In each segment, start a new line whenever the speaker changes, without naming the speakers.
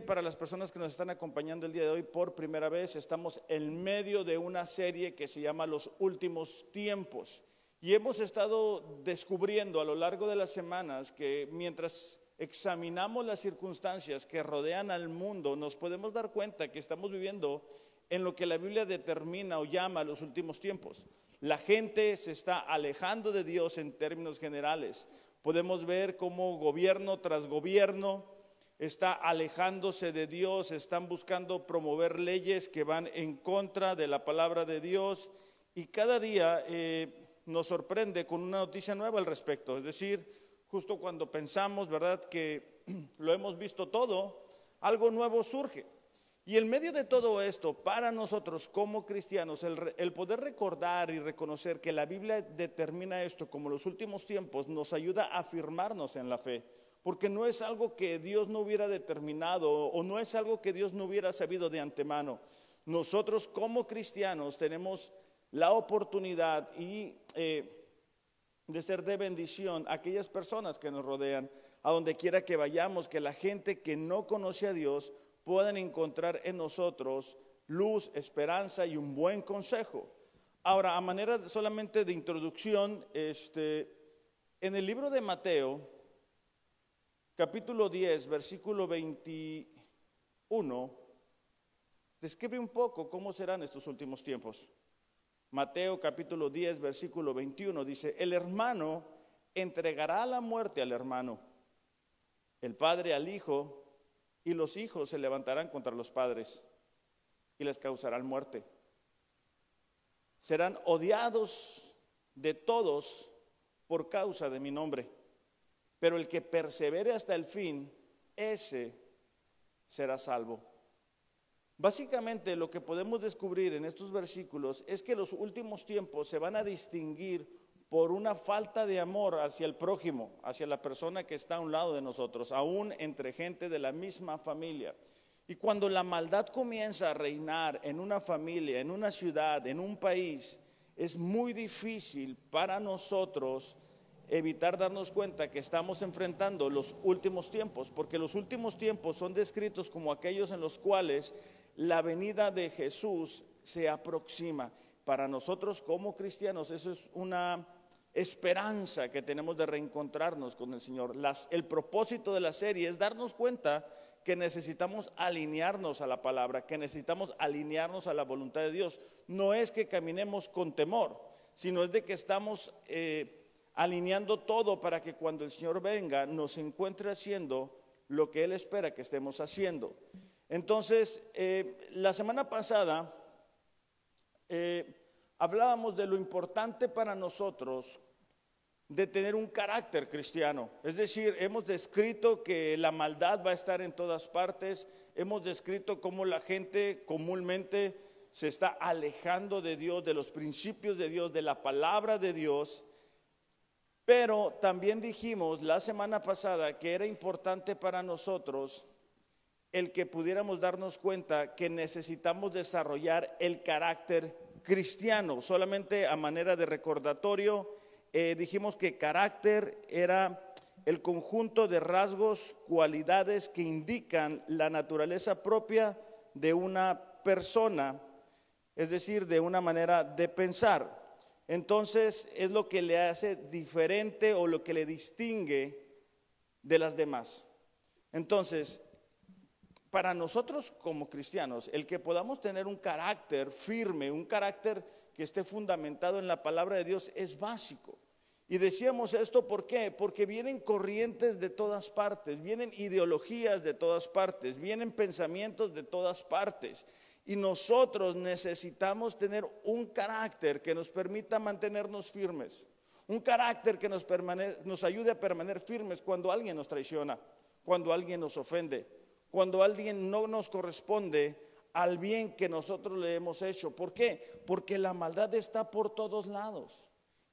Para las personas que nos están acompañando el día de hoy por primera vez, estamos en medio de una serie que se llama Los Últimos Tiempos. Y hemos estado descubriendo a lo largo de las semanas que mientras examinamos las circunstancias que rodean al mundo, nos podemos dar cuenta que estamos viviendo en lo que la Biblia determina o llama los últimos tiempos. La gente se está alejando de Dios en términos generales. Podemos ver cómo gobierno tras gobierno está alejándose de Dios, están buscando promover leyes que van en contra de la palabra de Dios y cada día eh, nos sorprende con una noticia nueva al respecto. Es decir, justo cuando pensamos, ¿verdad?, que lo hemos visto todo, algo nuevo surge. Y en medio de todo esto, para nosotros como cristianos, el, el, poder recordar y reconocer que la Biblia determina esto como los últimos tiempos, nos ayuda a afirmarnos en la fe porque no es algo que Dios no hubiera determinado o no es algo que Dios no hubiera sabido de antemano. Nosotros como cristianos tenemos la oportunidad y eh, de ser de bendición a aquellas personas que nos rodean, a donde quiera que vayamos, que la gente que no conoce a Dios puedan encontrar en nosotros luz, esperanza y un buen consejo. Ahora, a manera solamente de introducción, este, en el libro de Mateo, capítulo 10, versículo 21, describe un poco cómo serán estos últimos tiempos. Mateo capítulo 10, versículo 21 dice, el hermano entregará la muerte al hermano, el padre al hijo, y los hijos se levantarán contra los padres y les causarán muerte. Serán odiados de todos por causa de mi nombre pero el que persevere hasta el fin, ese será salvo. Básicamente lo que podemos descubrir en estos versículos es que los últimos tiempos se van a distinguir por una falta de amor hacia el prójimo, hacia la persona que está a un lado de nosotros, aún entre gente de la misma familia. Y cuando la maldad comienza a reinar en una familia, en una ciudad, en un país, es muy difícil para nosotros evitar darnos cuenta que estamos enfrentando los últimos tiempos, porque los últimos tiempos son descritos como aquellos en los cuales la venida de Jesús se aproxima. Para nosotros como cristianos eso es una esperanza que tenemos de reencontrarnos con el Señor. el propósito de la serie es darnos cuenta que necesitamos alinearnos a la palabra, que necesitamos alinearnos a la voluntad de Dios. No es que caminemos con temor, sino es de que estamos... Eh, alineando todo para que cuando el Señor venga nos encuentre haciendo lo que Él espera que estemos haciendo. Entonces, eh, la semana pasada eh, hablábamos de lo importante para nosotros de tener un carácter cristiano. Es decir, hemos descrito que la maldad va a estar en todas partes, hemos descrito cómo la gente comúnmente se está alejando de Dios, de los principios de Dios, de la palabra de Dios. Pero también dijimos la semana pasada que era importante para nosotros el que pudiéramos darnos cuenta que necesitamos desarrollar el carácter cristiano. Solamente a manera de recordatorio, eh, dijimos que carácter era el conjunto de rasgos, cualidades que indican la naturaleza propia de una persona, es decir, de una manera de pensar entonces es lo que le hace diferente o lo que le distingue de las demás. Entonces, para nosotros como cristianos, el que podamos tener un carácter firme, un carácter que esté fundamentado en la palabra de Dios es básico. Y decíamos esto, ¿por qué? Porque vienen corrientes de todas partes, vienen ideologías de todas partes, vienen pensamientos de todas partes. Y nosotros necesitamos tener un carácter que nos permita mantenernos firmes. Un carácter que nos, nos ayude a permanecer firmes cuando alguien nos traiciona, cuando alguien nos ofende, cuando alguien no nos corresponde al bien que nosotros le hemos hecho. ¿Por qué? Porque la maldad está por todos lados.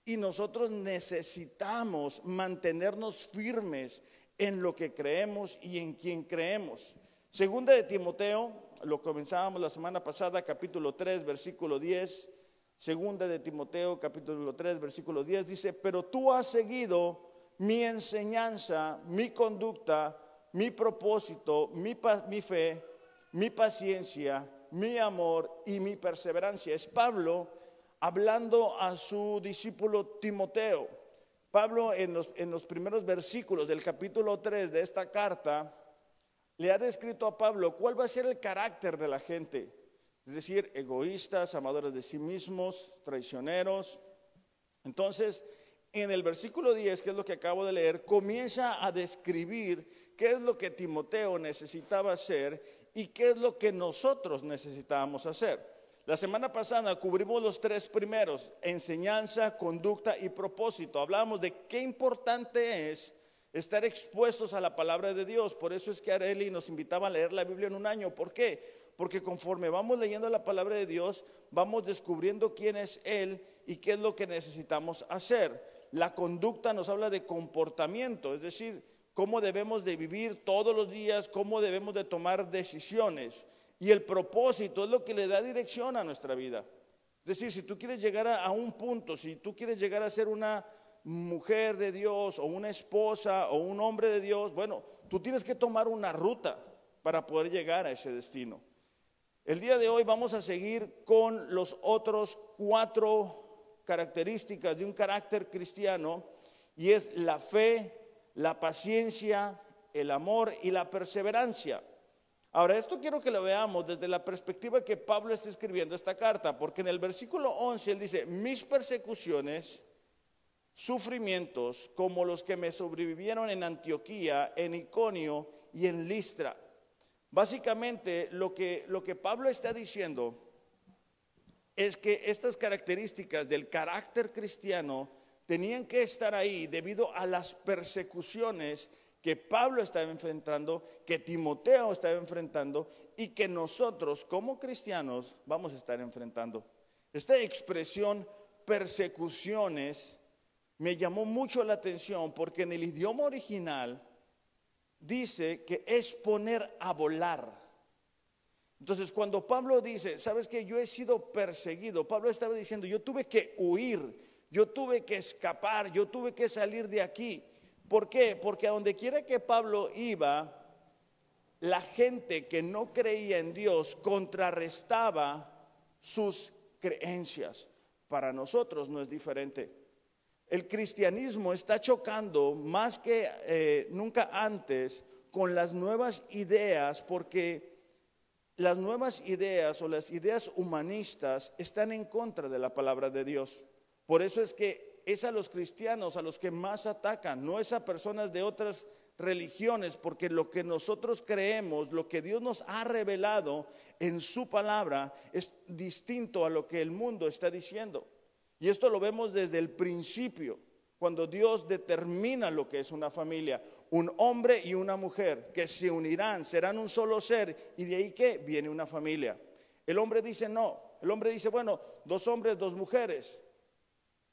Y nosotros necesitamos mantenernos firmes en lo que creemos y en quien creemos. Segunda de Timoteo lo comenzábamos la semana pasada, capítulo 3, versículo 10. Segunda de Timoteo, capítulo 3, versículo 10, dice, pero tú has seguido mi enseñanza, mi conducta, mi propósito, mi, fe, mi paciencia, mi amor y mi perseverancia. Es Pablo hablando a su discípulo Timoteo. Pablo en los, en los primeros versículos del capítulo 3 de esta carta le ha descrito a Pablo cuál va a ser el carácter de la gente. Es decir, egoístas, amadores de sí mismos, traicioneros. Entonces, en el versículo 10, que es lo que acabo de leer, comienza a describir qué es lo que Timoteo necesitaba hacer y qué es lo que nosotros necesitábamos hacer. La semana pasada cubrimos los tres primeros, enseñanza, conducta y propósito. Hablamos de qué importante es estar expuestos a la palabra de Dios. Por eso es que Areli nos invitaba a leer la Biblia en un año. ¿Por qué? Porque conforme vamos leyendo la palabra de Dios, vamos descubriendo quién es Él y qué es lo que necesitamos hacer. La conducta nos habla de comportamiento, es decir, cómo debemos de vivir todos los días, cómo debemos de tomar decisiones. Y el propósito es lo que le da dirección a nuestra vida. Es decir, si tú quieres llegar a, un punto, si tú quieres llegar a ser una mujer de Dios o una esposa o un hombre de Dios, bueno, tú tienes que tomar una ruta para poder llegar a ese destino. El día de hoy vamos a seguir con los otros cuatro características de un carácter cristiano y es la fe, la paciencia, el amor y la perseverancia. Ahora, esto quiero que lo veamos desde la perspectiva que Pablo está escribiendo esta carta, porque en el versículo 11 él dice, mis persecuciones, sufrimientos como los que me sobrevivieron en Antioquía, en Iconio y en Listra. Básicamente lo que, lo que Pablo está diciendo es que estas características del carácter cristiano tenían que estar ahí debido a las persecuciones que Pablo estaba enfrentando, que Timoteo estaba enfrentando y que nosotros como cristianos vamos a estar enfrentando. Esta expresión persecuciones me llamó mucho la atención porque en el idioma original dice que es poner a volar. Entonces, cuando Pablo dice, sabes que yo he sido perseguido, Pablo estaba diciendo, yo tuve que huir, yo tuve que escapar, yo tuve que salir de aquí. ¿Por qué? Porque a donde quiera que Pablo iba, la gente que no creía en Dios contrarrestaba sus creencias. Para nosotros no es diferente. El cristianismo está chocando más que eh, nunca antes con las nuevas ideas porque las nuevas ideas o las ideas humanistas están en contra de la palabra de Dios. Por eso es que es a los cristianos a los que más atacan, no es a personas de otras religiones, porque lo que nosotros creemos, lo que Dios nos ha revelado en su palabra, es distinto a lo que el mundo está diciendo. Y esto lo vemos desde el principio, cuando Dios determina lo que es una familia, un hombre y una mujer que se unirán, serán un solo ser, y de ahí que viene una familia. El hombre dice no, el hombre dice, bueno, dos hombres, dos mujeres.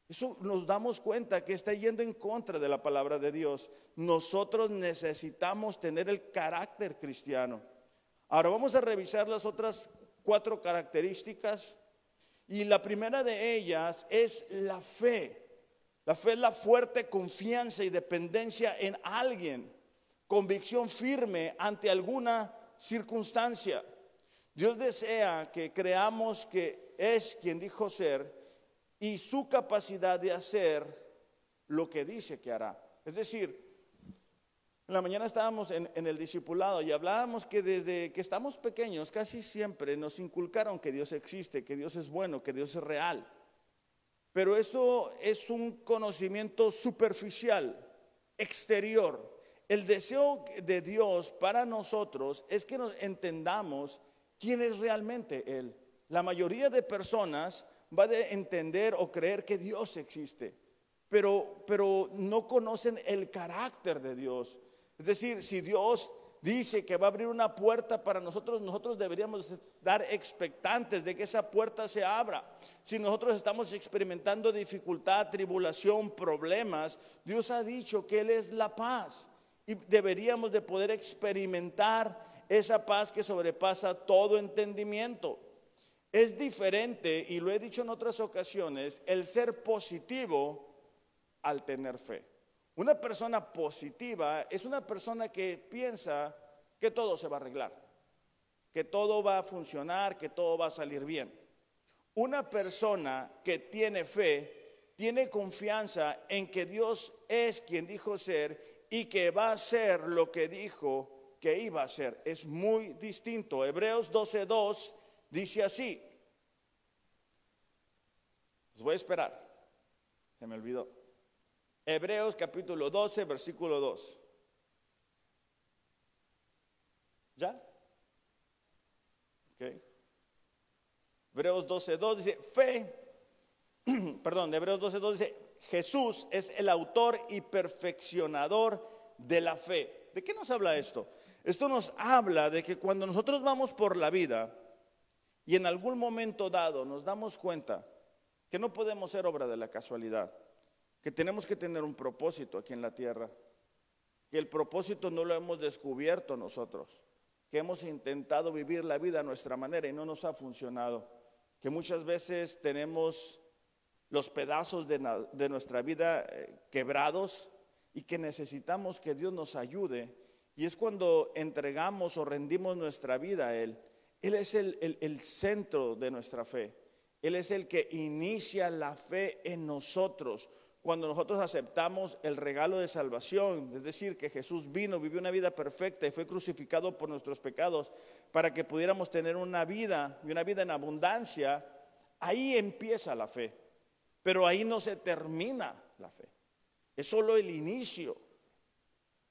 Eso nos damos cuenta que está yendo en contra de la palabra de Dios. Nosotros necesitamos tener el carácter cristiano. Ahora vamos a revisar las otras cuatro características. Y la primera de ellas es la fe. La fe es la fuerte confianza y dependencia en alguien. Convicción firme ante alguna circunstancia. Dios desea que creamos que es quien dijo ser y su capacidad de hacer lo que dice que hará. Es decir, en la mañana estábamos en, el discipulado y hablábamos que desde que estamos pequeños casi siempre nos inculcaron que Dios existe, que Dios es bueno, que Dios es real. Pero eso es un conocimiento superficial, exterior. El deseo de Dios para nosotros es que nos entendamos quién es realmente Él. La mayoría de personas va a entender o creer que Dios existe, pero, pero no conocen el carácter de Dios. Es decir, si Dios dice que va a abrir una puerta para nosotros, nosotros deberíamos estar expectantes de que esa puerta se abra. Si nosotros estamos experimentando dificultad, tribulación, problemas, Dios ha dicho que Él es la paz y deberíamos de poder experimentar esa paz que sobrepasa todo entendimiento. Es diferente, y lo he dicho en otras ocasiones, el ser positivo al tener fe. Una persona positiva es una persona que piensa que todo se va a arreglar, que todo va a funcionar, que todo va a salir bien. Una persona que tiene fe tiene confianza en que Dios es quien dijo ser y que va a ser lo que dijo que iba a ser. Es muy distinto. Hebreos 12.2 dice así. Os voy a esperar. Se me olvidó. Hebreos capítulo 12, versículo 2. ¿Ya? Ok. Hebreos 12, 2 dice, fe, perdón, Hebreos 12, 2 dice, Jesús es el autor y perfeccionador de la fe. ¿De qué nos habla esto? Esto nos habla de que cuando nosotros vamos por la vida y en algún momento dado nos damos cuenta que no podemos ser obra de la casualidad, que tenemos que tener un propósito aquí en la tierra, que el propósito no lo hemos descubierto nosotros, que hemos intentado vivir la vida a nuestra manera y no nos ha funcionado, que muchas veces tenemos los pedazos de, nuestra vida eh, quebrados y que necesitamos que Dios nos ayude. Y es cuando entregamos o rendimos nuestra vida a Él. Él es el centro de nuestra fe. Él es el que inicia la fe en nosotros cuando nosotros aceptamos el regalo de salvación, es decir, que Jesús vino, vivió una vida perfecta y fue crucificado por nuestros pecados para que pudiéramos tener una vida y una vida en abundancia, ahí empieza la fe. Pero ahí no se termina la fe. Es solo el inicio.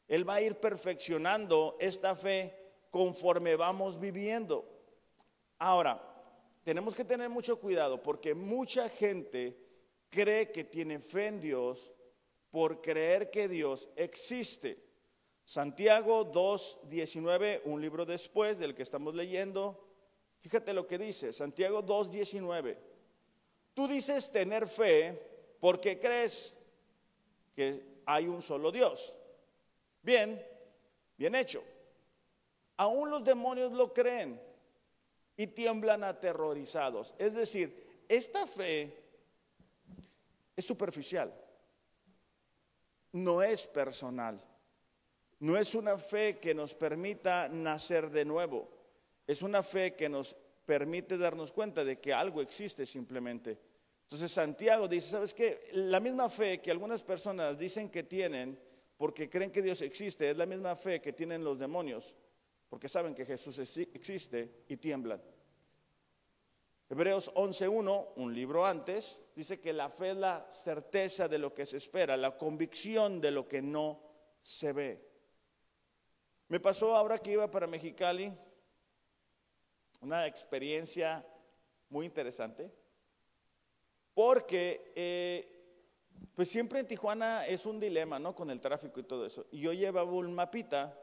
Él va a ir perfeccionando esta fe conforme vamos viviendo. Ahora, tenemos que tener mucho cuidado porque mucha gente cree que tiene fe en Dios por creer que Dios existe. Santiago 2.19, un libro después del que estamos leyendo, fíjate lo que dice, Santiago 2.19, tú dices tener fe porque crees que hay un solo Dios. Bien, bien hecho. Aún los demonios lo creen y tiemblan aterrorizados. Es decir, esta fe es superficial, no es personal, no es una fe que nos permita nacer de nuevo, es una fe que nos permite darnos cuenta de que algo existe simplemente. Entonces Santiago dice, ¿sabes qué? La misma fe que algunas personas dicen que tienen porque creen que Dios existe, es la misma fe que tienen los demonios, porque saben que Jesús existe y tiemblan. Hebreos 11.1, un libro antes, dice que la fe es la certeza de lo que se espera, la convicción de lo que no se ve. Me pasó ahora que iba para Mexicali una experiencia muy interesante, porque pues siempre en Tijuana es un dilema, ¿no? Con el tráfico y todo eso. Y yo llevaba un mapita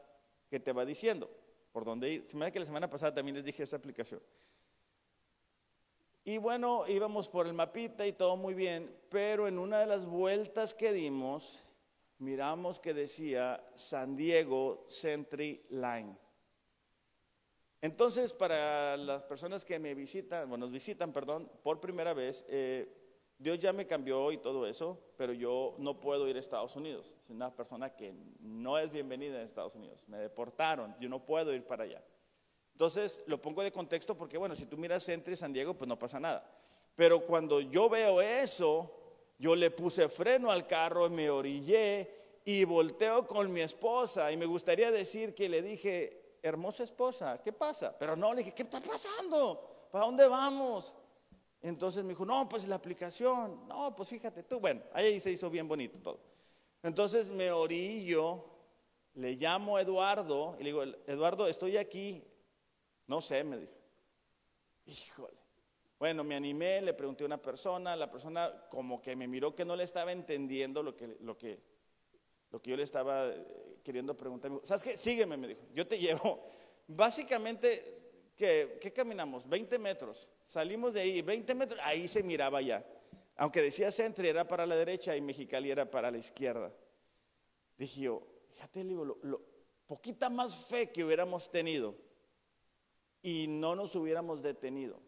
que te va diciendo por dónde ir. Se me que la semana pasada también les dije esta aplicación. Y bueno, íbamos por el mapita y todo muy bien, pero en una de las vueltas que dimos, miramos que decía San Diego Century Line. Entonces, para las personas que me visitan, bueno, nos visitan, perdón, por primera vez, eh, Dios ya me cambió y todo eso, pero yo no puedo ir a Estados Unidos. Soy una persona que no es bienvenida en Estados Unidos. Me deportaron, yo no puedo ir para allá. Entonces, lo pongo de contexto porque, bueno, si tú miras Centro y San Diego, pues no pasa nada. Pero cuando yo veo eso, yo le puse freno al carro, me orillé y volteo con mi esposa. Y me gustaría decir que le dije, hermosa esposa, ¿qué pasa? Pero no, le dije, ¿qué está pasando? ¿Para dónde vamos? Entonces me dijo, no, pues la aplicación. No, pues fíjate tú. Bueno, ahí se hizo bien bonito todo. Entonces me orillo, le llamo a Eduardo y le digo, Eduardo, estoy aquí, no sé, me dijo. Híjole. Bueno, me animé, le pregunté a una persona, la persona como que me miró que no le estaba entendiendo lo que, lo que, lo que yo le estaba eh, queriendo preguntar. ¿Sabes qué? Sígueme, me dijo. Yo te llevo. Básicamente, ¿qué, ¿qué caminamos? 20 metros. Salimos de ahí, 20 metros, ahí se miraba ya. Aunque decía centro, era para la derecha y Mexicali era para la izquierda. Dije yo, fíjate, digo, lo, poquita más fe que hubiéramos tenido y no nos hubiéramos detenido.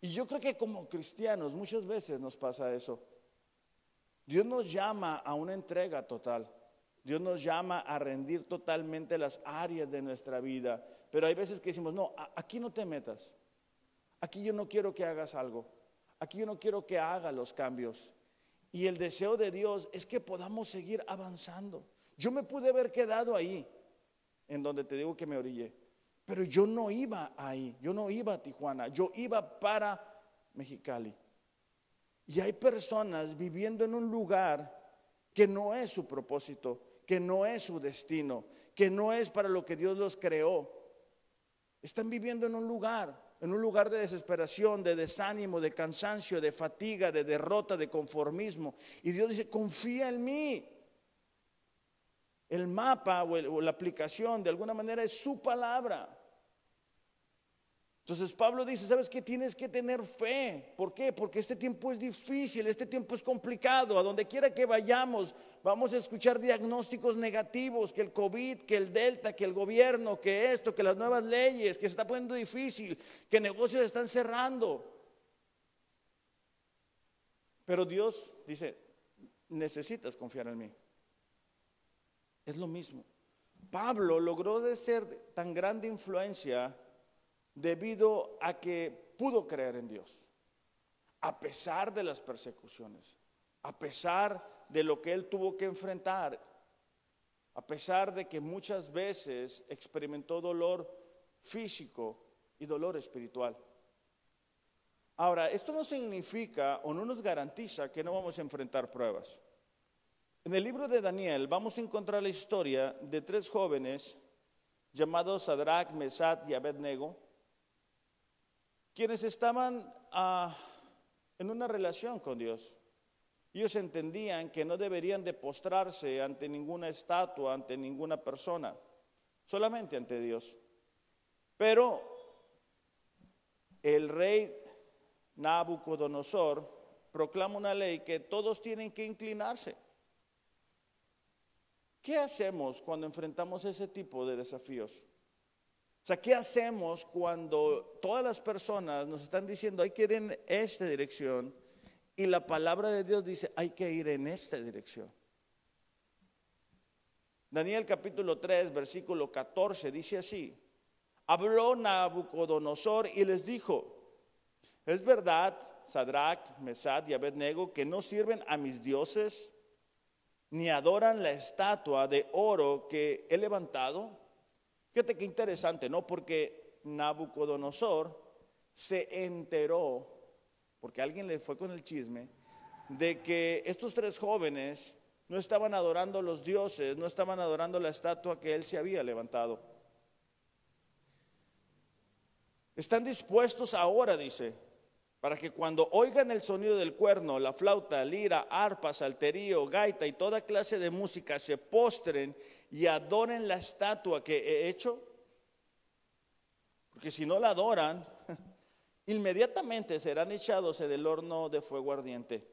Y yo creo que como cristianos muchas veces nos pasa eso. Dios nos llama a una entrega total. Dios nos llama a rendir totalmente las áreas de nuestra vida. Pero hay veces que decimos, no, aquí no te metas. Aquí yo no quiero que hagas algo. Aquí yo no quiero que haga los cambios. Y el deseo de Dios es que podamos seguir avanzando. Yo me pude haber quedado ahí, en donde te digo que me orillé. Pero yo no iba ahí, yo no iba a Tijuana, yo iba para Mexicali. Y hay personas viviendo en un lugar que no es su propósito, que no es su destino, que no es para lo que Dios los creó. Están viviendo en un lugar, en un lugar de desesperación, de desánimo, de cansancio, de fatiga, de derrota, de conformismo. Y Dios dice, confía en mí. El mapa o, la aplicación de alguna manera es su palabra. Entonces Pablo dice, ¿sabes qué? Tienes que tener fe. ¿Por qué? Porque este tiempo es difícil, este tiempo es complicado. A donde quiera que vayamos, vamos a escuchar diagnósticos negativos, que el COVID, que el Delta, que el gobierno, que esto, que las nuevas leyes, que se está poniendo difícil, que negocios están cerrando. Pero Dios dice, necesitas confiar en mí. Es lo mismo. Pablo logró ser tan grande influencia debido a que pudo creer en Dios, a pesar de las persecuciones, a pesar de lo que él tuvo que enfrentar, a pesar de que muchas veces experimentó dolor físico y dolor espiritual. Ahora, esto no significa o no nos garantiza que no vamos a enfrentar pruebas. En el libro de Daniel vamos a encontrar la historia de tres jóvenes llamados Sadrach, Mesat y Abednego, quienes estaban ah, en una relación con Dios. Ellos entendían que no deberían de postrarse ante ninguna estatua, ante ninguna persona, solamente ante Dios. Pero el rey Nabucodonosor proclama una ley que todos tienen que inclinarse. ¿Qué hacemos cuando enfrentamos ese tipo de desafíos? O sea, ¿qué hacemos cuando todas las personas nos están diciendo hay que ir en esta dirección y la palabra de Dios dice hay que ir en esta dirección? Daniel capítulo 3, versículo 14 dice así, habló Nabucodonosor y les dijo, es verdad, Sadrach, Mesad y Abednego, que no sirven a mis dioses ni adoran la estatua de oro que he levantado. Fíjate qué interesante, ¿no? Porque Nabucodonosor se enteró, porque alguien le fue con el chisme, de que estos tres jóvenes no estaban adorando los dioses, no estaban adorando la estatua que él se había levantado. Están dispuestos ahora, dice, para que cuando oigan el sonido del cuerno, la flauta, lira, arpa, salterío, gaita y toda clase de música se postren y adoren la estatua que he hecho? Porque si no la adoran, inmediatamente serán echados del horno de fuego ardiente.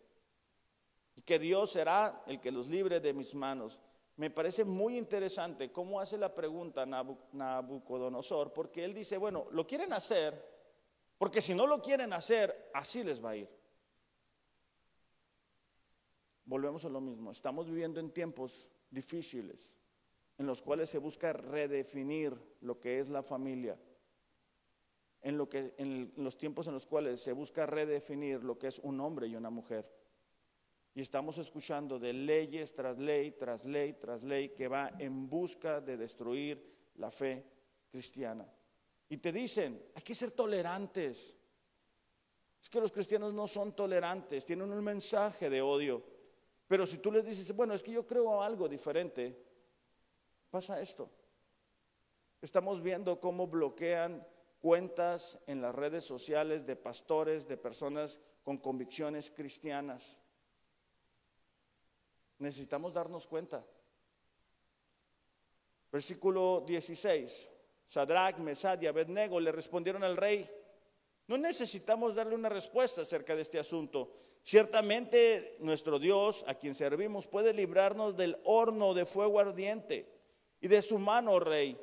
Y que Dios será el que los libre de mis manos. Me parece muy interesante cómo hace la pregunta Nabucodonosor, porque él dice, bueno, lo quieren hacer, porque si no lo quieren hacer, así les va a ir. Volvemos a lo mismo, estamos viviendo en tiempos difíciles en los cuales se busca redefinir lo que es la familia, en, en los tiempos en los cuales se busca redefinir lo que es un hombre y una mujer. Y estamos escuchando de leyes tras ley, tras ley, tras ley, que va en busca de destruir la fe cristiana. Y te dicen, hay que ser tolerantes. Es que los cristianos no son tolerantes, tienen un mensaje de odio. Pero si tú les dices, bueno, es que yo creo algo diferente, pasa esto. Estamos viendo cómo bloquean cuentas en las redes sociales de pastores, de personas con convicciones cristianas. Necesitamos darnos cuenta. Versículo 16. Sadrach, Mesad y Abednego le respondieron al rey, no necesitamos darle una respuesta acerca de este asunto. Ciertamente nuestro Dios, a quien servimos, puede librarnos del horno de fuego ardiente y de su mano, rey,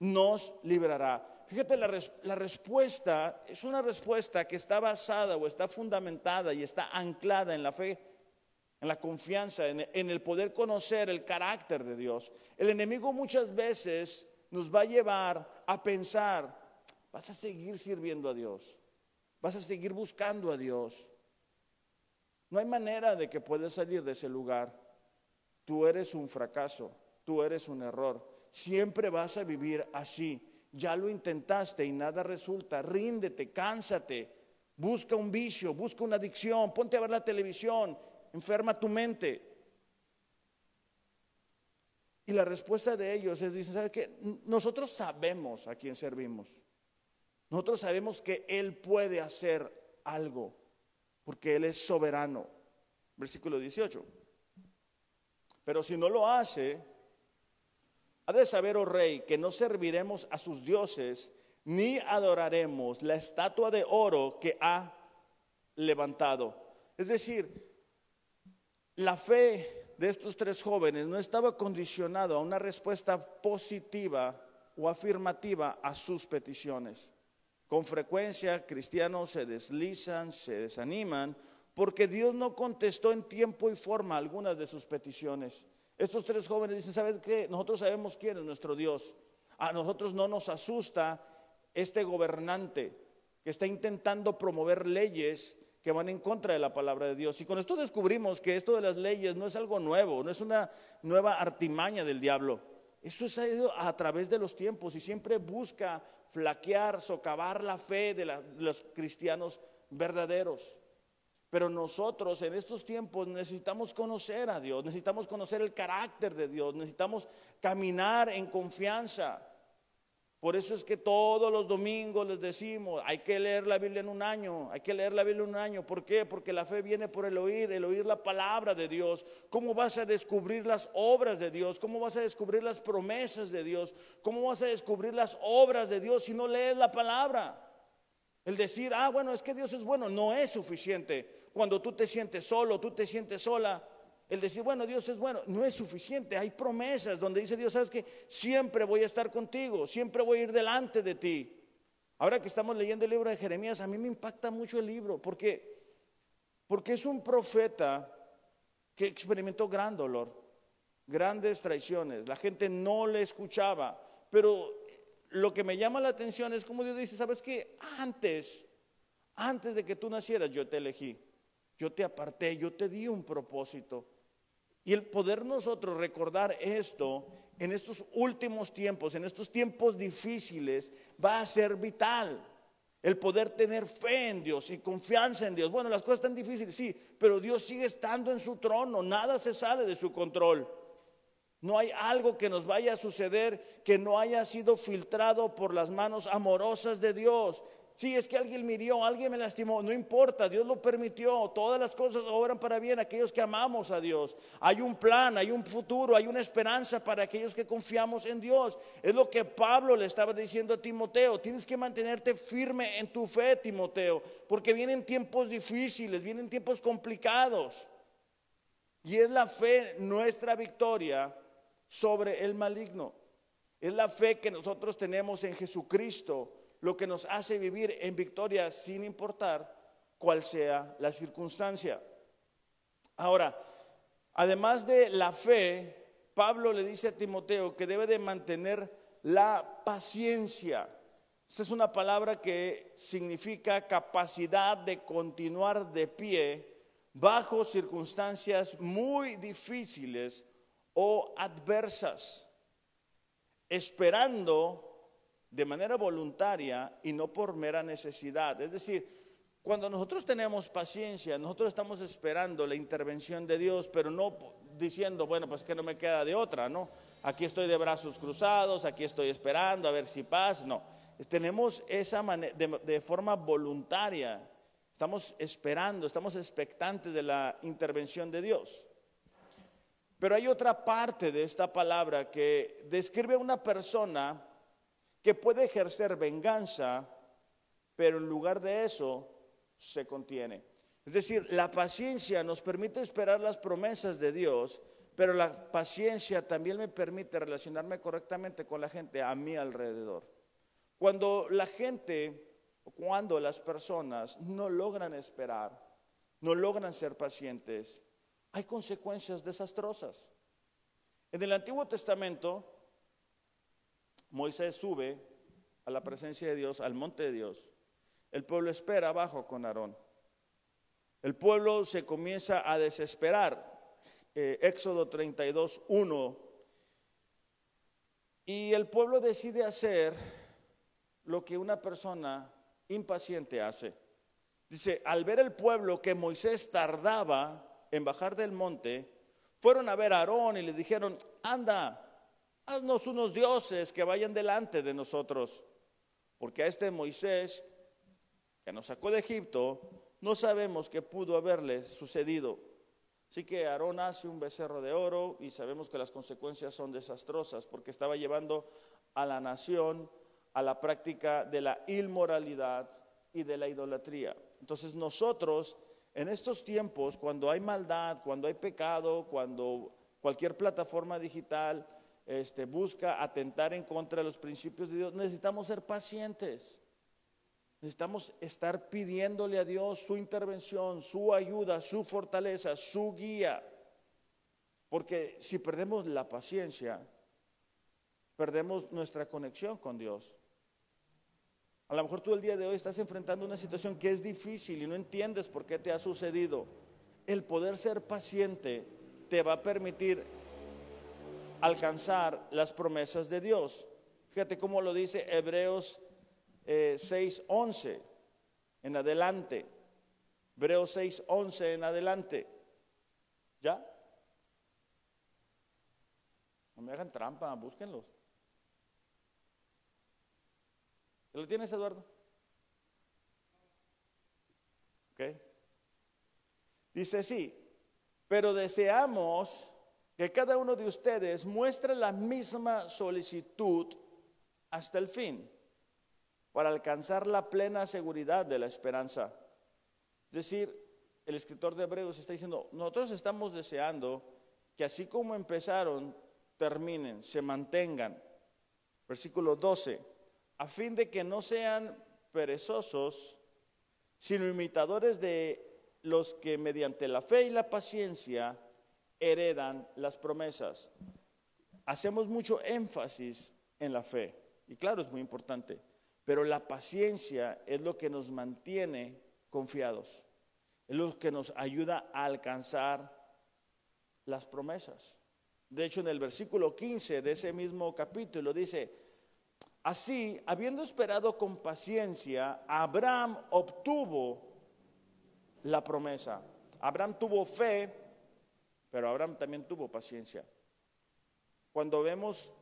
nos librará. Fíjate, la, respuesta es una respuesta que está basada o está fundamentada y está anclada en la fe. en la confianza, en el poder conocer el carácter de Dios. El enemigo muchas veces nos va a llevar a pensar, vas a seguir sirviendo a Dios, vas a seguir buscando a Dios. No hay manera de que puedas salir de ese lugar. Tú eres un fracaso, tú eres un error. Siempre vas a vivir así. Ya lo intentaste y nada resulta. Ríndete, cánsate. Busca un vicio, busca una adicción, ponte a ver la televisión, enferma tu mente. Y la respuesta de ellos es, dicen, ¿sabes qué? Nosotros sabemos a quién servimos. Nosotros sabemos que Él puede hacer algo, porque Él es soberano. Versículo 18. Pero si no lo hace, ha de saber, oh rey, que no serviremos a sus dioses, ni adoraremos la estatua de oro que ha levantado. Es decir, la fe de estos tres jóvenes no estaba condicionado a una respuesta positiva o afirmativa a sus peticiones. Con frecuencia cristianos se deslizan, se desaniman, porque Dios no contestó en tiempo y forma algunas de sus peticiones. Estos tres jóvenes dicen, ¿sabes qué? Nosotros sabemos quién es nuestro Dios. A nosotros no nos asusta este gobernante que está intentando promover leyes que van en contra de la palabra de Dios. Y con esto descubrimos que esto de las leyes no es algo nuevo, no es una nueva artimaña del diablo. Eso ido a través de los tiempos y siempre busca flaquear, socavar la fe de, los cristianos verdaderos. Pero nosotros en estos tiempos necesitamos conocer a Dios, necesitamos conocer el carácter de Dios, necesitamos caminar en confianza. Por eso es que todos los domingos les decimos, hay que leer la Biblia en un año, hay que leer la Biblia en un año. ¿Por qué? Porque la fe viene por el oír, el oír la palabra de Dios. ¿Cómo vas a descubrir las obras de Dios? ¿Cómo vas a descubrir las promesas de Dios? ¿Cómo vas a descubrir las obras de Dios si no lees la palabra? El decir, ah, bueno, es que Dios es bueno, no es suficiente. Cuando tú te sientes solo, tú te sientes sola, el decir, bueno, Dios es bueno, no es suficiente. Hay promesas donde dice Dios, sabes que siempre voy a estar contigo, siempre voy a ir delante de ti. Ahora que estamos leyendo el libro de Jeremías, a mí me impacta mucho el libro, porque, porque es un profeta que experimentó gran dolor, grandes traiciones. La gente no le escuchaba, pero lo que me llama la atención es como Dios dice, sabes que antes, antes de que tú nacieras, yo te elegí, yo te aparté, yo te di un propósito. Y el poder nosotros recordar esto en estos últimos tiempos, en estos tiempos difíciles, va a ser vital. El poder tener fe en Dios y confianza en Dios. Bueno, las cosas están difíciles, sí, pero Dios sigue estando en su trono, nada se sale de su control. No hay algo que nos vaya a suceder que no haya sido filtrado por las manos amorosas de Dios. Si es que alguien me hirió, alguien me lastimó, no importa, Dios lo permitió. Todas las cosas obran para bien aquellos que amamos a Dios. Hay un plan, hay un futuro, hay una esperanza para aquellos que confiamos en Dios. Es lo que Pablo le estaba diciendo a Timoteo. Tienes que mantenerte firme en tu fe, Timoteo, porque vienen tiempos difíciles, vienen tiempos complicados. Y es la fe nuestra victoria sobre el maligno. Es la fe que nosotros tenemos en Jesucristo lo que nos hace vivir en victoria sin importar cuál sea la circunstancia. Ahora, además de la fe, Pablo le dice a Timoteo que debe de mantener la paciencia. Esa es una palabra que significa capacidad de continuar de pie bajo circunstancias muy difíciles o adversas, esperando de manera voluntaria y no por mera necesidad. Es decir, cuando nosotros tenemos paciencia, nosotros estamos esperando la intervención de Dios, pero no diciendo, bueno, pues que no me queda de otra, ¿no? Aquí estoy de brazos cruzados, aquí estoy esperando a ver si pasa, no. Tenemos esa manera, de forma voluntaria, estamos esperando, estamos expectantes de la intervención de Dios. Pero hay otra parte de esta palabra que describe a una persona que puede ejercer venganza, pero en lugar de eso se contiene. Es decir, la paciencia nos permite esperar las promesas de Dios, pero la paciencia también me permite relacionarme correctamente con la gente a mi alrededor. Cuando la gente, cuando las personas no logran esperar, no logran ser pacientes, hay consecuencias desastrosas. En el Antiguo Testamento, Moisés sube a la presencia de Dios, al monte de Dios. El pueblo espera abajo con Aarón. El pueblo se comienza a desesperar. Eh, Éxodo 32, 1. Y el pueblo decide hacer lo que una persona impaciente hace. Dice, al ver el pueblo que Moisés tardaba en bajar del monte, fueron a ver a Aarón y le dijeron, anda, haznos unos dioses que vayan delante de nosotros, porque a este Moisés que nos sacó de Egipto, no sabemos qué pudo haberle sucedido. Así que Aarón hace un becerro de oro y sabemos que las consecuencias son desastrosas porque estaba llevando a la nación a la práctica de la inmoralidad y de la idolatría. Entonces nosotros en estos tiempos, cuando hay maldad, cuando hay pecado, cuando cualquier plataforma digital este, busca atentar en contra de los principios de Dios, necesitamos ser pacientes. Necesitamos estar pidiéndole a Dios su intervención, su ayuda, su fortaleza, su guía. Porque si perdemos la paciencia, perdemos nuestra conexión con Dios. A lo mejor tú el día de hoy estás enfrentando una situación que es difícil y no entiendes por qué te ha sucedido. El poder ser paciente te va a permitir alcanzar las promesas de Dios. Fíjate cómo lo dice Hebreos 6.11 eh, en adelante. Hebreos 6.11 en adelante. ¿Ya? No me hagan trampa, búsquenlos. ¿Lo tienes, Eduardo? ¿Ok? Dice sí, pero deseamos que cada uno de ustedes muestre la misma solicitud hasta el fin, para alcanzar la plena seguridad de la esperanza. Es decir, el escritor de Hebreos está diciendo, nosotros estamos deseando que así como empezaron, terminen, se mantengan. Versículo 12 a fin de que no sean perezosos, sino imitadores de los que mediante la fe y la paciencia heredan las promesas. Hacemos mucho énfasis en la fe, y claro, es muy importante, pero la paciencia es lo que nos mantiene confiados, es lo que nos ayuda a alcanzar las promesas. De hecho, en el versículo 15 de ese mismo capítulo dice, Así, habiendo esperado con paciencia, Abraham obtuvo la promesa. Abraham tuvo fe, pero Abraham también tuvo paciencia. Cuando vemos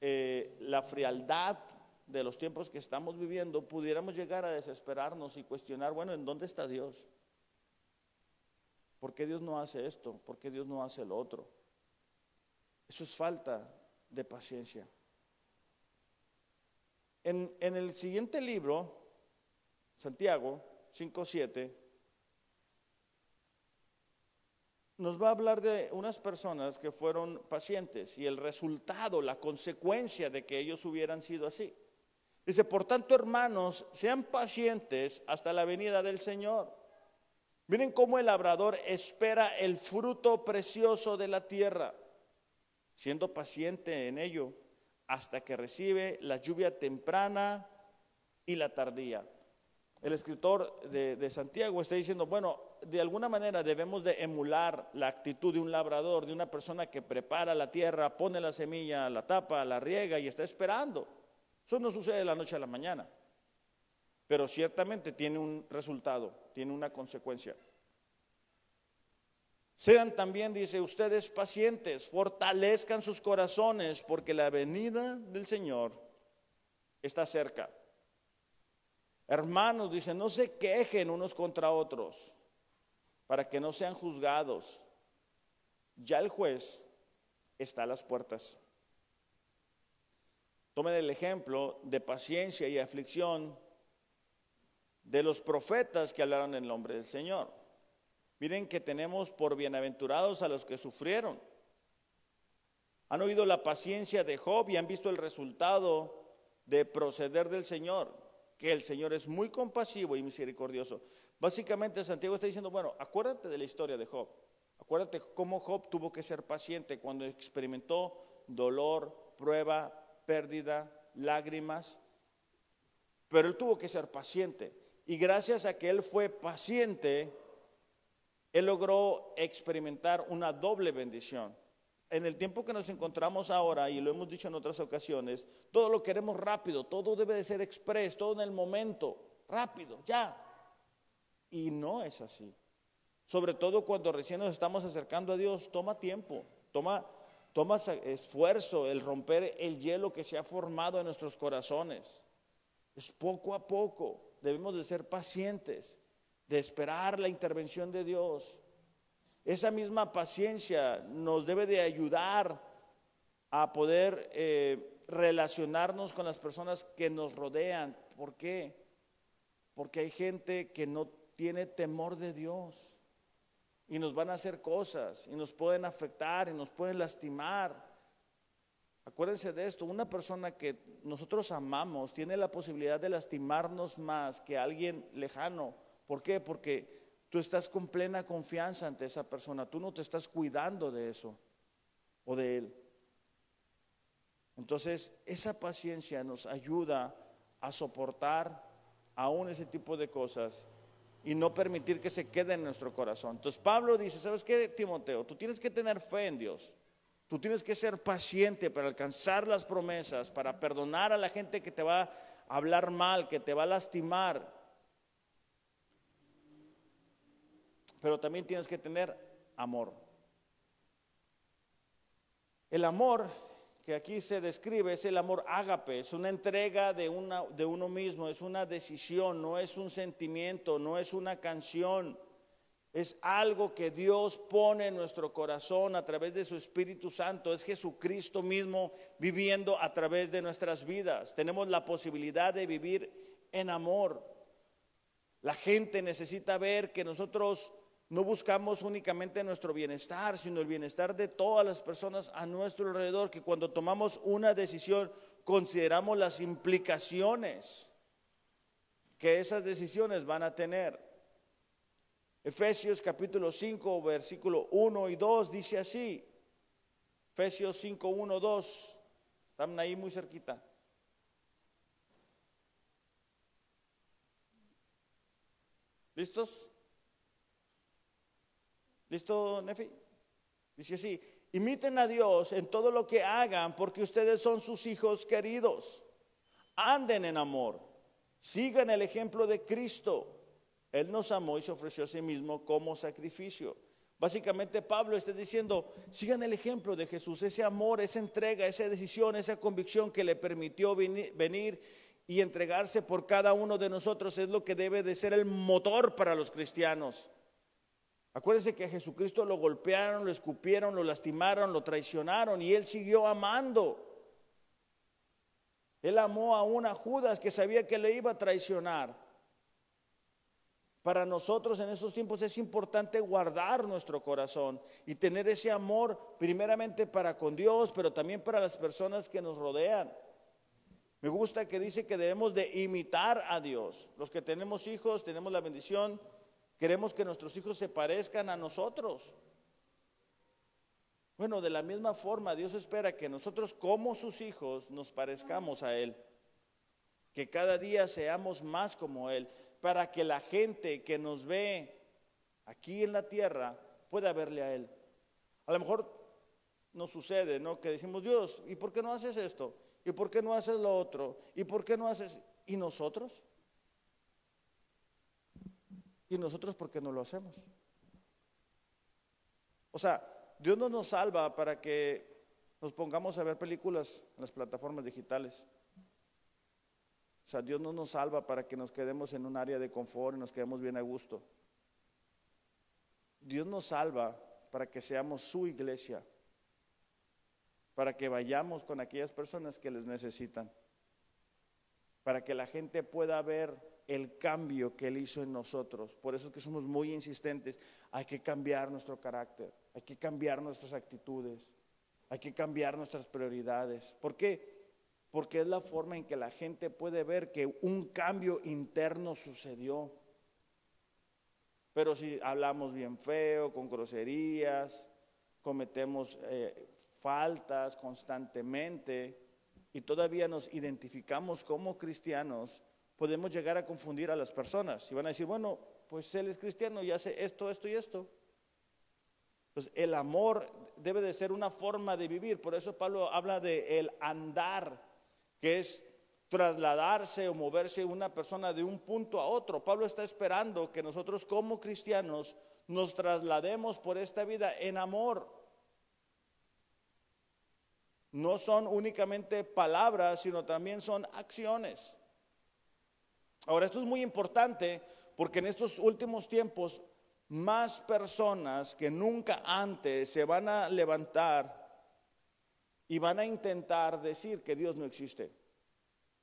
eh, la frialdad de los tiempos que estamos viviendo, pudiéramos llegar a desesperarnos y cuestionar, bueno, ¿en dónde está Dios? ¿Por qué Dios no hace esto? ¿Por qué Dios no hace lo otro? Eso es falta de paciencia. En, el siguiente libro, Santiago 5.7, nos va a hablar de unas personas que fueron pacientes y el resultado, la consecuencia de que ellos hubieran sido así. Dice, por tanto, hermanos, sean pacientes hasta la venida del Señor. Miren cómo el labrador espera el fruto precioso de la tierra, siendo paciente en ello hasta que recibe la lluvia temprana y la tardía. El escritor de, Santiago está diciendo, bueno, de alguna manera debemos de emular la actitud de un labrador, de una persona que prepara la tierra, pone la semilla, la tapa, la riega y está esperando. Eso no sucede de la noche a la mañana, pero ciertamente tiene un resultado, tiene una consecuencia. Sean también, dice, ustedes pacientes, fortalezcan sus corazones, porque la venida del Señor está cerca. Hermanos, dice, no se quejen unos contra otros, para que no sean juzgados. Ya el juez está a las puertas. Tomen el ejemplo de paciencia y aflicción de los profetas que hablaron en nombre del Señor. Miren que tenemos por bienaventurados a los que sufrieron. Han oído la paciencia de Job y han visto el resultado de proceder del Señor, que el Señor es muy compasivo y misericordioso. Básicamente Santiago está diciendo, bueno, acuérdate de la historia de Job. Acuérdate cómo Job tuvo que ser paciente cuando experimentó dolor, prueba, pérdida, lágrimas. Pero él tuvo que ser paciente. Y gracias a que él fue paciente, él logró experimentar una doble bendición. En el tiempo que nos encontramos ahora, y lo hemos dicho en otras ocasiones, todo lo queremos rápido, todo debe de ser express, todo en el momento, rápido, ya. Y no es así. Sobre todo cuando recién nos estamos acercando a Dios, toma tiempo, toma, toma esfuerzo el romper el hielo que se ha formado en nuestros corazones. Es poco a poco, debemos de ser pacientes, de esperar la intervención de Dios. Esa misma paciencia nos debe de ayudar a poder eh, relacionarnos con las personas que nos rodean. ¿Por qué? Porque hay gente que no tiene temor de Dios y nos van a hacer cosas y nos pueden afectar y nos pueden lastimar. Acuérdense de esto, una persona que nosotros amamos tiene la posibilidad de lastimarnos más que alguien lejano. ¿Por qué? Porque tú estás con plena confianza ante esa persona, tú no te estás cuidando de eso o de él. Entonces, esa paciencia nos ayuda a soportar aún ese tipo de cosas y no permitir que se quede en nuestro corazón. Entonces Pablo dice, ¿sabes qué, Timoteo? Tú tienes que tener fe en Dios. Tú tienes que ser paciente para alcanzar las promesas, para perdonar a la gente que te va a hablar mal, que te va a lastimar. Pero también tienes que tener amor. El amor que aquí se describe es el amor ágape, es una entrega de, una, de uno mismo, es una decisión, no es un sentimiento, no es una canción, es algo que Dios pone en nuestro corazón a través de su Espíritu Santo, es Jesucristo mismo viviendo a través de nuestras vidas. Tenemos la posibilidad de vivir en amor. La gente necesita ver que nosotros no buscamos únicamente nuestro bienestar, sino el bienestar de todas las personas a nuestro alrededor, que cuando tomamos una decisión consideramos las implicaciones que esas decisiones van a tener. Efesios capítulo 5, versículo 1 y 2 dice así. Efesios 5, 1, 2. Están ahí muy cerquita. ¿Listos? ¿Listo, Nefi? Dice así, imiten a Dios en todo lo que hagan porque ustedes son sus hijos queridos. Anden en amor. Sigan el ejemplo de Cristo. Él nos amó y se ofreció a sí mismo como sacrificio. Básicamente Pablo está diciendo, sigan el ejemplo de Jesús, ese amor, esa entrega, esa decisión, esa convicción que le permitió venir y entregarse por cada uno de nosotros es lo que debe de ser el motor para los cristianos. Acuérdense que a Jesucristo lo golpearon, lo escupieron, lo lastimaron, lo traicionaron y él siguió amando. Él amó a una Judas que sabía que le iba a traicionar. Para nosotros en estos tiempos es importante guardar nuestro corazón y tener ese amor primeramente para con Dios, pero también para las personas que nos rodean. Me gusta que dice que debemos de imitar a Dios. Los que tenemos hijos tenemos la bendición Queremos que nuestros hijos se parezcan a nosotros. Bueno, de la misma forma, Dios espera que nosotros como sus hijos nos parezcamos a Él. Que cada día seamos más como Él, para que la gente que nos ve aquí en la tierra pueda verle a Él. A lo mejor nos sucede, ¿no? Que decimos, Dios, ¿y por qué no haces esto? ¿Y por qué no haces lo otro? ¿Y por qué no haces? ¿Y nosotros? ¿Y nosotros por qué no lo hacemos? O sea, Dios no nos salva para que nos pongamos a ver películas en las plataformas digitales. O sea, Dios no nos salva para que nos quedemos en un área de confort y nos quedemos bien a gusto. Dios nos salva para que seamos su iglesia, para que vayamos con aquellas personas que les necesitan, para que la gente pueda ver el cambio que Él hizo en nosotros. Por eso es que somos muy insistentes. Hay que cambiar nuestro carácter, hay que cambiar nuestras actitudes, hay que cambiar nuestras prioridades. ¿Por qué? Porque es la forma en que la gente puede ver que un cambio interno sucedió. Pero si hablamos bien feo, con groserías, cometemos eh, faltas constantemente y todavía nos identificamos como cristianos, podemos llegar a confundir a las personas. Y van a decir, bueno, pues él es cristiano y hace esto, esto y esto. Pues el amor debe de ser una forma de vivir. Por eso Pablo habla de el andar, que es trasladarse o moverse una persona de un punto a otro. Pablo está esperando que nosotros como cristianos nos traslademos por esta vida en amor. No son únicamente palabras, sino también son acciones. Ahora, esto es muy importante porque en estos últimos tiempos más personas que nunca antes se van a levantar y van a intentar decir que Dios no existe,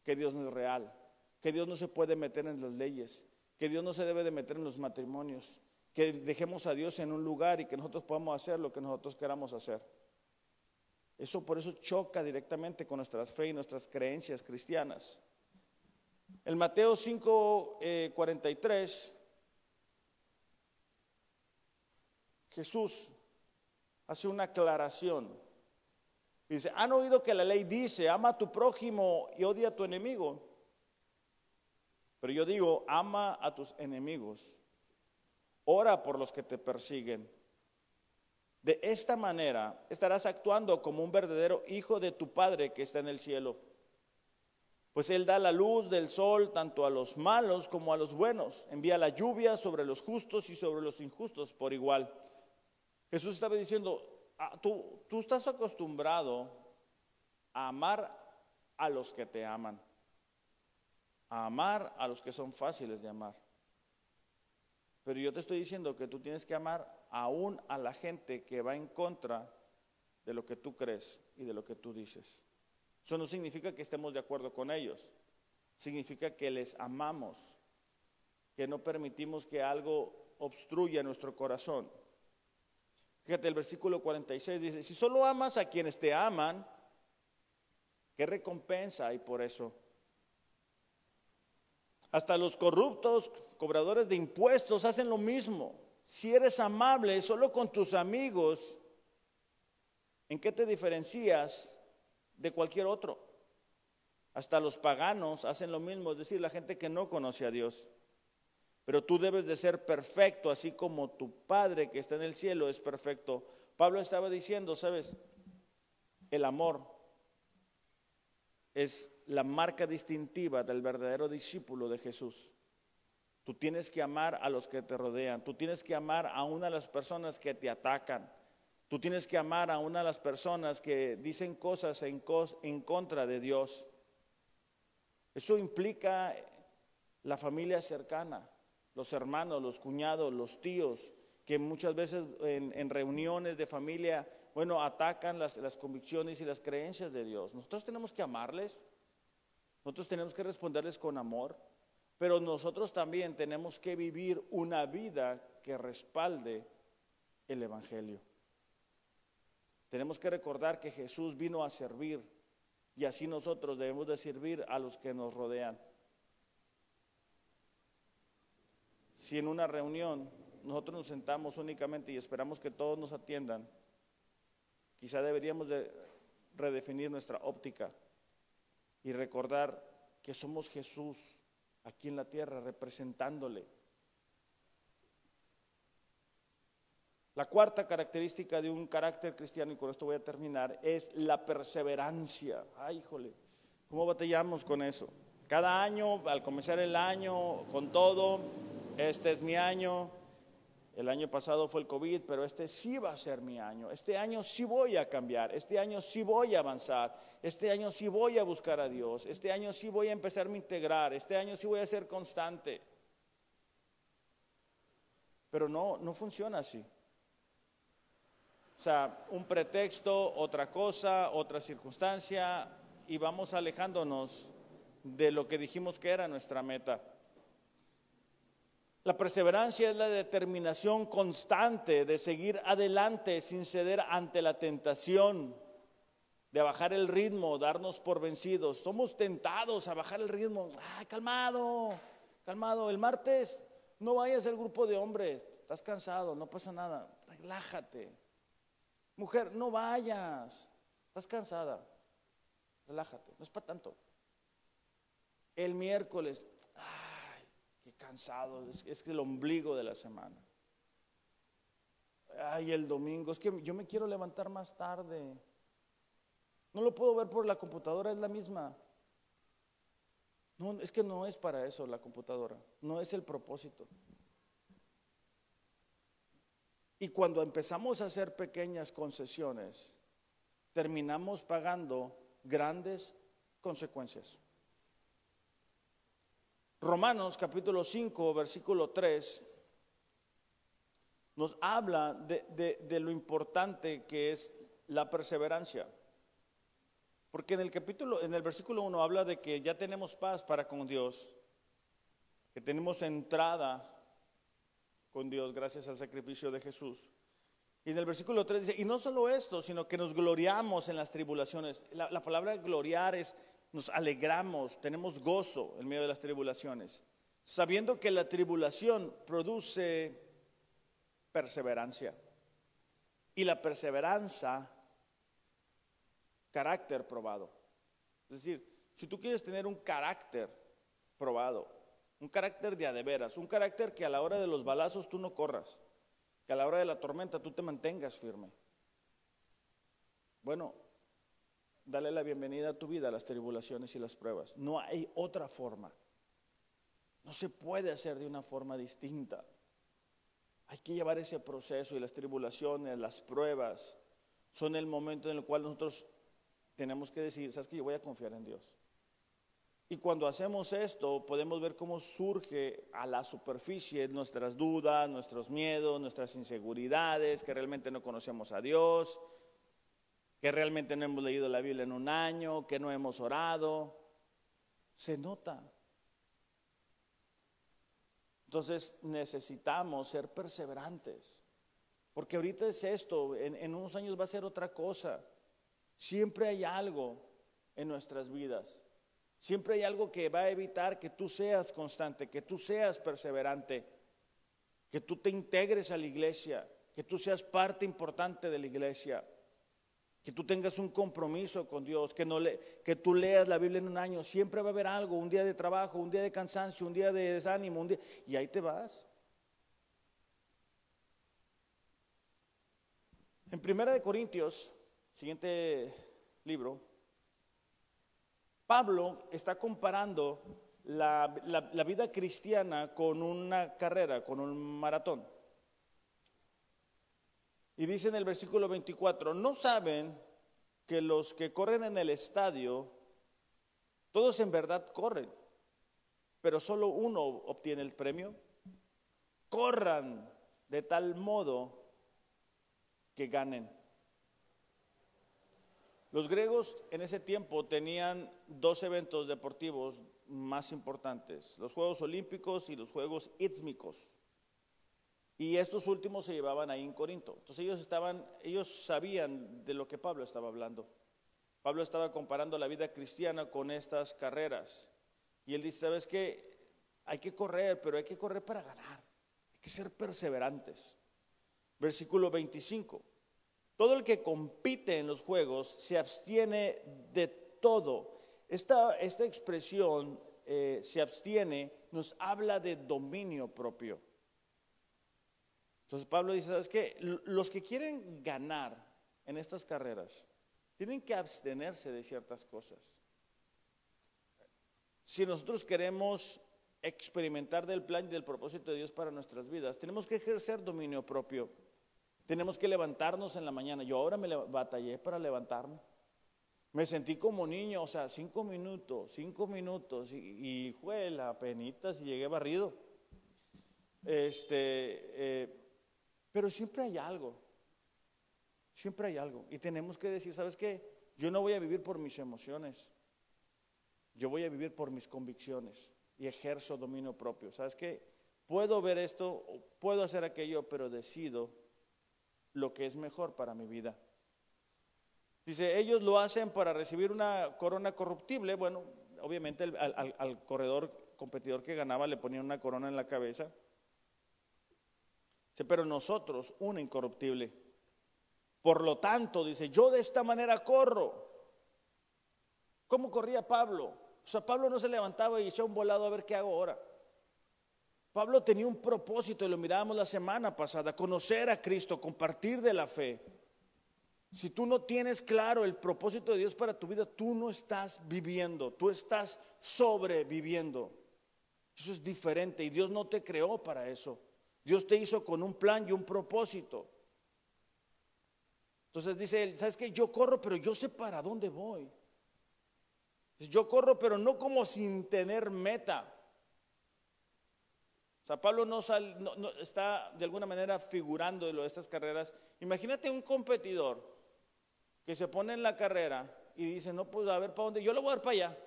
que Dios no es real, que Dios no se puede meter en las leyes, que Dios no se debe de meter en los matrimonios, que dejemos a Dios en un lugar y que nosotros podamos hacer lo que nosotros queramos hacer. Eso por eso choca directamente con nuestras fe y nuestras creencias cristianas. El Mateo 5, 43 Jesús hace una aclaración. Dice, han oído que la ley dice, ama a tu prójimo y odia a tu enemigo. Pero yo digo, ama a tus enemigos, ora por los que te persiguen. De esta manera estarás actuando como un verdadero hijo de tu Padre que está en el cielo. Pues Él da la luz del sol tanto a los malos como a los buenos. Envía la lluvia sobre los justos y sobre los injustos por igual. Jesús estaba diciendo, ah, tú, tú estás acostumbrado a amar a los que te aman, a amar a los que son fáciles de amar. Pero yo te estoy diciendo que tú tienes que amar aún a la gente que va en contra de lo que tú crees y de lo que tú dices. Eso no significa que estemos de acuerdo con ellos, significa que les amamos, que no permitimos que algo obstruya nuestro corazón. Fíjate, el versículo 46 dice, si solo amas a quienes te aman, ¿qué recompensa hay por eso? Hasta los corruptos, cobradores de impuestos, hacen lo mismo. Si eres amable solo con tus amigos, ¿en qué te diferencias de cualquier otro? Hasta los paganos hacen lo mismo, es decir, la gente que no conoce a Dios. Pero tú debes de ser perfecto, así como tu Padre que está en el cielo es perfecto. Pablo estaba diciendo, ¿sabes? El amor es la marca distintiva del verdadero discípulo de Jesús. Tú tienes que amar a los que te rodean, tú tienes que amar a una de las personas que te atacan, tú tienes que amar a una de las personas que dicen cosas en, contra de Dios. Eso implica la familia cercana los hermanos, los cuñados, los tíos, que muchas veces en, reuniones de familia, bueno, atacan las convicciones y las creencias de Dios. Nosotros tenemos que amarles, nosotros tenemos que responderles con amor, pero nosotros también tenemos que vivir una vida que respalde el Evangelio. Tenemos que recordar que Jesús vino a servir y así nosotros debemos de servir a los que nos rodean. Si en una reunión nosotros nos sentamos únicamente y esperamos que todos nos atiendan, quizá deberíamos de redefinir nuestra óptica y recordar que somos Jesús aquí en la tierra representándole. La cuarta característica de un carácter cristiano, y con esto voy a terminar, es la perseverancia. Ay, híjole, ¿cómo batallamos con eso? Cada año, al comenzar el año, con todo, este es mi año, el año pasado fue el COVID, pero este sí va a ser mi año. Este año sí voy a cambiar, este año sí voy a avanzar, este año sí voy a buscar a Dios, este año sí voy a empezar a integrar, este año sí voy a ser constante. Pero no, no funciona así. O sea, un pretexto, otra cosa, otra circunstancia, y vamos alejándonos de lo que dijimos que era nuestra meta. La perseverancia es la determinación constante de seguir adelante sin ceder ante la tentación, de bajar el ritmo, darnos por vencidos. Somos tentados a bajar el ritmo. Ay, calmado, calmado. El martes no vayas al grupo de hombres, estás cansado, no pasa nada, relájate. Mujer, no vayas, estás cansada, relájate, no es para tanto. El miércoles, ay, qué cansado, es, es el ombligo de la semana. Ay, el domingo, es que yo me quiero levantar más tarde. No lo puedo ver por la computadora, es la misma. No, es que no es para eso la computadora, no es el propósito. Y cuando empezamos a hacer pequeñas concesiones, terminamos pagando grandes consecuencias. Romanos capítulo 5, versículo 3, nos habla de, lo importante que es la perseverancia. Porque en el capítulo, en el versículo 1 habla de que ya tenemos paz para con Dios, que tenemos entrada con Dios gracias al sacrificio de Jesús. Y en el versículo 3 dice, y no solo esto, sino que nos gloriamos en las tribulaciones. La, la palabra gloriar es, nos alegramos, tenemos gozo en medio de las tribulaciones, sabiendo que la tribulación produce perseverancia. Y la perseverancia carácter probado. Es decir, si tú quieres tener un carácter probado, un carácter de adeveras, un carácter que a la hora de los balazos tú no corras, que a la hora de la tormenta tú te mantengas firme. Bueno, dale la bienvenida a tu vida a las tribulaciones y las pruebas. No hay otra forma. No se puede hacer de una forma distinta. Hay que llevar ese proceso y las tribulaciones, las pruebas, son el momento en el cual nosotros tenemos que decir, sabes que yo voy a confiar en Dios. Y cuando hacemos esto, podemos ver cómo surge a la superficie nuestras dudas, nuestros miedos, nuestras inseguridades, que realmente no conocemos a Dios, que realmente no hemos leído la Biblia en un año, que no hemos orado. Se nota. Entonces necesitamos ser perseverantes, porque ahorita es esto, en, en unos años va a ser otra cosa. Siempre hay algo en nuestras vidas. Siempre hay algo que va a evitar que tú seas constante, que tú seas perseverante, que tú te integres a la iglesia, que tú seas parte importante de la iglesia, que tú tengas un compromiso con Dios, que, no le, que tú leas la Biblia en un año. Siempre va a haber algo, un día de trabajo, un día de cansancio, un día de desánimo, un día, y ahí te vas. En Primera de Corintios Siguiente libro. Pablo está comparando la, vida cristiana con una carrera, con un maratón. Y dice en el versículo 24, ¿no saben que los que corren en el estadio, todos en verdad corren, pero solo uno obtiene el premio? Corran de tal modo que ganen. Los griegos en ese tiempo tenían dos eventos deportivos más importantes, los Juegos Olímpicos y los Juegos Ítmicos. Y estos últimos se llevaban ahí en Corinto. Entonces ellos estaban, ellos sabían de lo que Pablo estaba hablando. Pablo estaba comparando la vida cristiana con estas carreras. Y él dice, ¿sabes qué? Hay que correr, pero hay que correr para ganar. Hay que ser perseverantes. Versículo 25. Todo el que compite en los juegos se abstiene de todo. Esta, expresión, eh, se abstiene, nos habla de dominio propio. Entonces Pablo dice, ¿sabes qué? Los que quieren ganar en estas carreras tienen que abstenerse de ciertas cosas. Si nosotros queremos experimentar del plan y del propósito de Dios para nuestras vidas, tenemos que ejercer dominio propio. Tenemos que levantarnos en la mañana. Yo ahora me batallé para levantarme. Me sentí como niño, o sea, cinco minutos, cinco minutos, y, y fue la penita si llegué barrido. Este, eh, pero siempre hay algo, siempre hay algo. Y tenemos que decir, ¿sabes qué? Yo no voy a vivir por mis emociones, yo voy a vivir por mis convicciones y ejerzo dominio propio. ¿Sabes qué? Puedo ver esto, puedo hacer aquello, pero decido lo que es mejor para mi vida. Dice, ellos lo hacen para recibir una corona corruptible. Bueno, obviamente al, corredor competidor que ganaba le ponían una corona en la cabeza pero nosotros una incorruptible. Por lo tanto, dice, yo de esta manera corro. ¿Cómo corría Pablo? O sea, Pablo no se levantaba y echaba un volado a ver qué hago ahora. Pablo tenía un propósito y lo mirábamos la semana pasada, conocer a Cristo, compartir de la fe. Si tú no tienes claro el propósito de Dios para tu vida, tú no estás viviendo, tú estás sobreviviendo. Eso es diferente y Dios no te creó para eso. Dios te hizo con un plan y un propósito. Entonces dice él, ¿sabes qué? Yo corro, pero yo sé para dónde voy. Yo corro, pero no como sin tener meta. O sea, Pablo no, está de alguna manera figurando de lo de estas carreras. Imagínate un competidor que se pone en la carrera y dice, no, pues a ver para dónde, yo lo voy a dar para allá.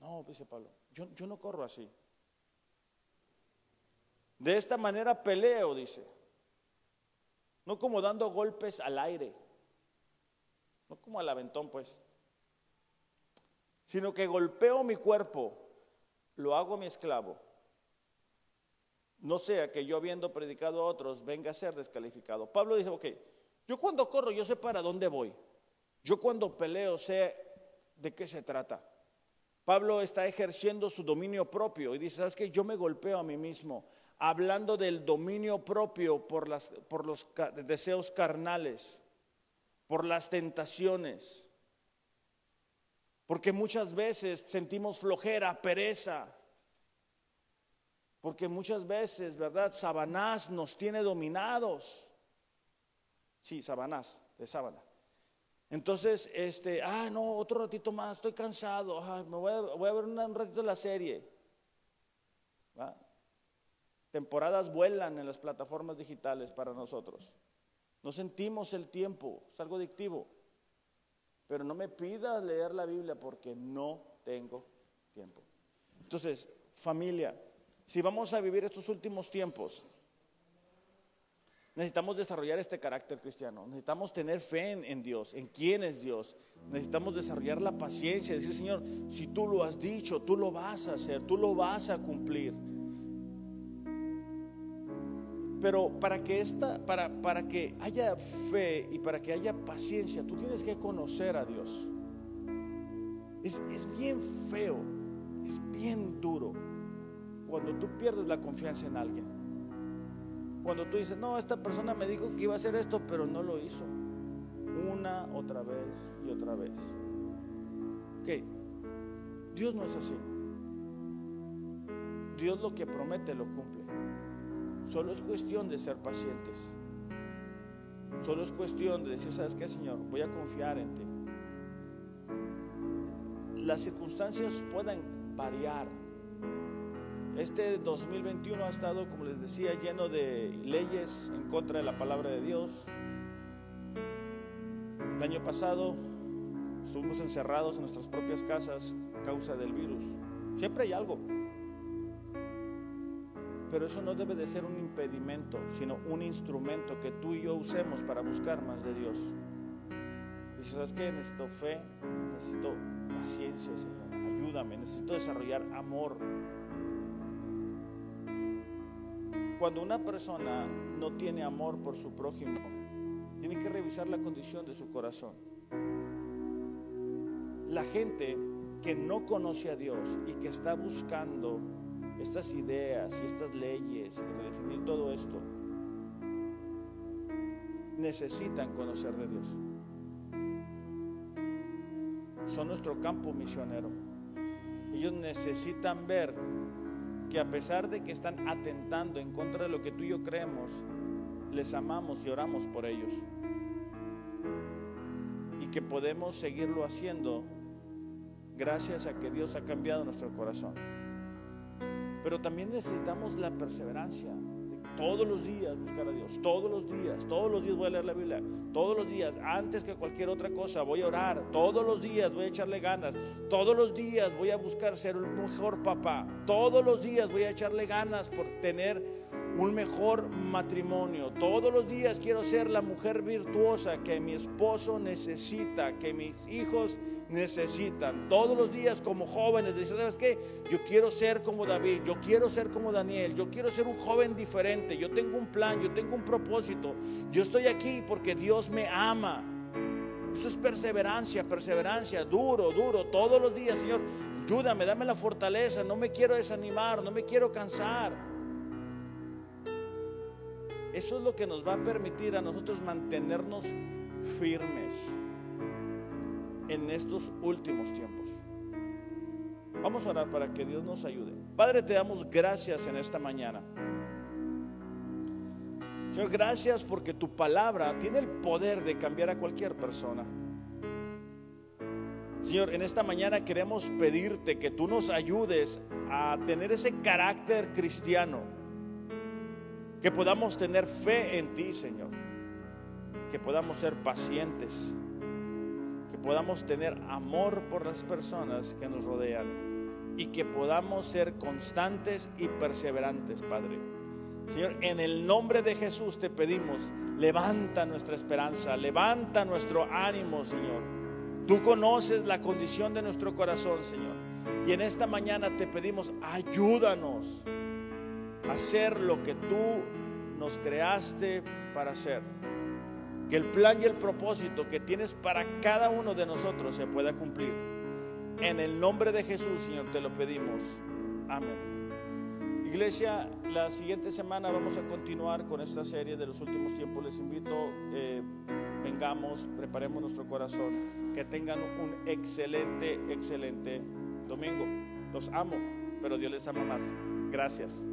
No, dice Pablo, yo, yo no corro así. De esta manera peleo, dice. No como dando golpes al aire. No como al aventón, pues. Sino que golpeo mi cuerpo, lo hago mi esclavo. No sea que yo habiendo predicado a otros venga a ser descalificado. Pablo dice, ok, yo cuando corro yo sé para dónde voy. Yo cuando peleo sé de qué se trata. Pablo está ejerciendo su dominio propio y dice, ¿sabes qué? Yo me golpeo a mí mismo hablando del dominio propio por, las, por los deseos carnales, por las tentaciones. Porque muchas veces sentimos flojera, pereza. Porque muchas veces, ¿verdad? Sabanás nos tiene dominados. Sí, Sabanás, de sábana. Entonces, este, ah, no, otro ratito más, estoy cansado, me voy a, voy a ver un ratito la serie. Temporadas vuelan en las plataformas digitales para nosotros. No sentimos el tiempo, es algo adictivo. Pero no me pidas leer la Biblia porque no tengo tiempo. Entonces, familia, si vamos a vivir estos últimos tiempos, necesitamos desarrollar este carácter cristiano. Necesitamos tener fe en, Dios, en quién es Dios. Necesitamos desarrollar la paciencia, decir, Señor, si tú lo has dicho, tú lo vas a hacer, tú lo vas a cumplir. Pero para que esta, para, para que haya fe y para que haya paciencia, tú tienes que conocer a Dios. Es, es bien feo, es bien duro cuando tú pierdes la confianza en alguien. Cuando tú dices, no, esta persona me dijo que iba a hacer esto, pero no lo hizo. Una, otra vez y otra vez. Ok, Dios no es así. Dios lo que promete lo cumple. Solo es cuestión de ser pacientes. Solo es cuestión de decir, ¿sabes qué, Señor? Voy a confiar en ti. Las circunstancias pueden variar. Este 2021 ha estado, como les decía, lleno de leyes en contra de la palabra de Dios. El año pasado estuvimos encerrados en nuestras propias casas a causa del virus. Siempre hay algo. Pero eso no debe de ser un impedimento, sino un instrumento que tú y yo usemos para buscar más de Dios. Y ¿sabes qué? Necesito fe, necesito paciencia, Señor. Ayúdame, necesito desarrollar amor. Cuando una persona no tiene amor por su prójimo, tiene que revisar la condición de su corazón. La gente que no conoce a Dios y que está buscando estas ideas y estas leyes y redefinir todo esto, necesitan conocer de Dios. Son nuestro campo misionero. Ellos necesitan ver que a pesar de que están atentando en contra de lo que tú y yo creemos, les amamos y oramos por ellos. Y que podemos seguirlo haciendo gracias a que Dios ha cambiado nuestro corazón. Pero también necesitamos la perseverancia de todos los días buscar a Dios, todos los días, todos los días voy a leer la Biblia, todos los días, antes que cualquier otra cosa, voy a orar, todos los días voy a echarle ganas, todos los días voy a buscar ser un mejor papá, todos los días voy a echarle ganas por tener un mejor matrimonio. Todos los días quiero ser la mujer virtuosa que mi esposo necesita, que mis hijos necesitan. Todos los días como jóvenes, dicen, ¿sabes qué? Yo quiero ser como David, yo quiero ser como Daniel, yo quiero ser un joven diferente, yo tengo un plan, yo tengo un propósito, yo estoy aquí porque Dios me ama. Eso es perseverancia, perseverancia, duro, duro, todos los días, Señor. Ayúdame, dame la fortaleza, no me quiero desanimar, no me quiero cansar. Eso es lo que nos va a permitir a nosotros mantenernos firmes en estos últimos tiempos. Vamos a orar para que Dios nos ayude. Padre, te damos gracias en esta mañana. Señor, gracias porque tu palabra tiene el poder de cambiar a cualquier persona. Señor, en esta mañana queremos pedirte que tú nos ayudes a tener ese carácter cristiano, que podamos tener fe en ti, Señor, que podamos ser pacientes, podamos tener amor por las personas que nos rodean y que podamos ser constantes y perseverantes, Padre. Señor, en el nombre de Jesús te pedimos, levanta nuestra esperanza, levanta nuestro ánimo, Señor. Tú conoces la condición de nuestro corazón, Señor. Y en esta mañana te pedimos, ayúdanos a hacer lo que tú nos creaste para hacer. Que el plan y el propósito que tienes para cada uno de nosotros se pueda cumplir. En el nombre de Jesús, Señor, te lo pedimos. Amén. Iglesia, la siguiente semana vamos a continuar con esta serie de los últimos tiempos. Les invito, eh, vengamos, preparemos nuestro corazón, que tengan un excelente, excelente domingo. Los amo, pero Dios les ama más. Gracias.